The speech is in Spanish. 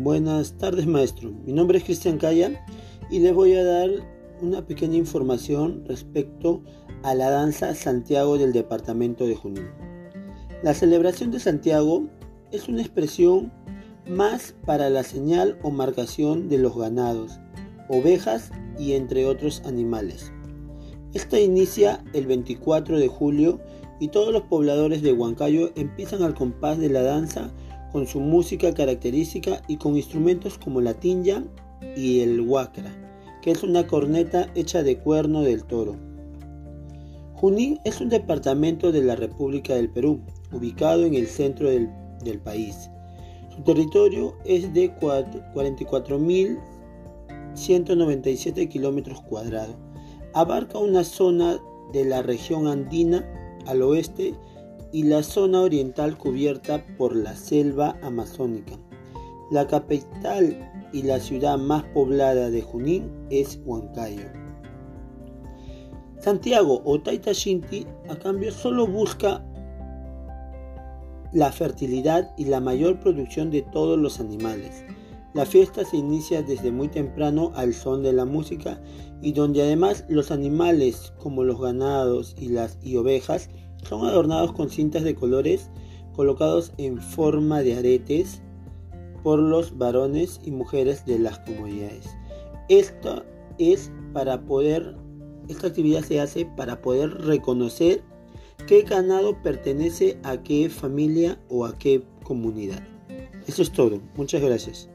Buenas tardes maestro, mi nombre es Cristian Calla y les voy a dar una pequeña información respecto a la danza Santiago del departamento de Junín. La celebración de Santiago es una expresión más para la señal o marcación de los ganados, ovejas y entre otros animales. Esta inicia el 24 de julio y todos los pobladores de Huancayo empiezan al compás de la danza con su música característica y con instrumentos como la tinja y el huacra, que es una corneta hecha de cuerno del toro. Junín es un departamento de la República del Perú, ubicado en el centro del, del país. Su territorio es de 44.197 kilómetros cuadrados. Abarca una zona de la región andina al oeste y la zona oriental cubierta por la selva amazónica. La capital y la ciudad más poblada de Junín es Huancayo. Santiago o Taita Shinti a cambio solo busca la fertilidad y la mayor producción de todos los animales. La fiesta se inicia desde muy temprano al son de la música y donde además los animales como los ganados y las y ovejas son adornados con cintas de colores colocados en forma de aretes por los varones y mujeres de las comunidades. Esto es para poder, esta actividad se hace para poder reconocer qué ganado pertenece a qué familia o a qué comunidad. Eso es todo. Muchas gracias.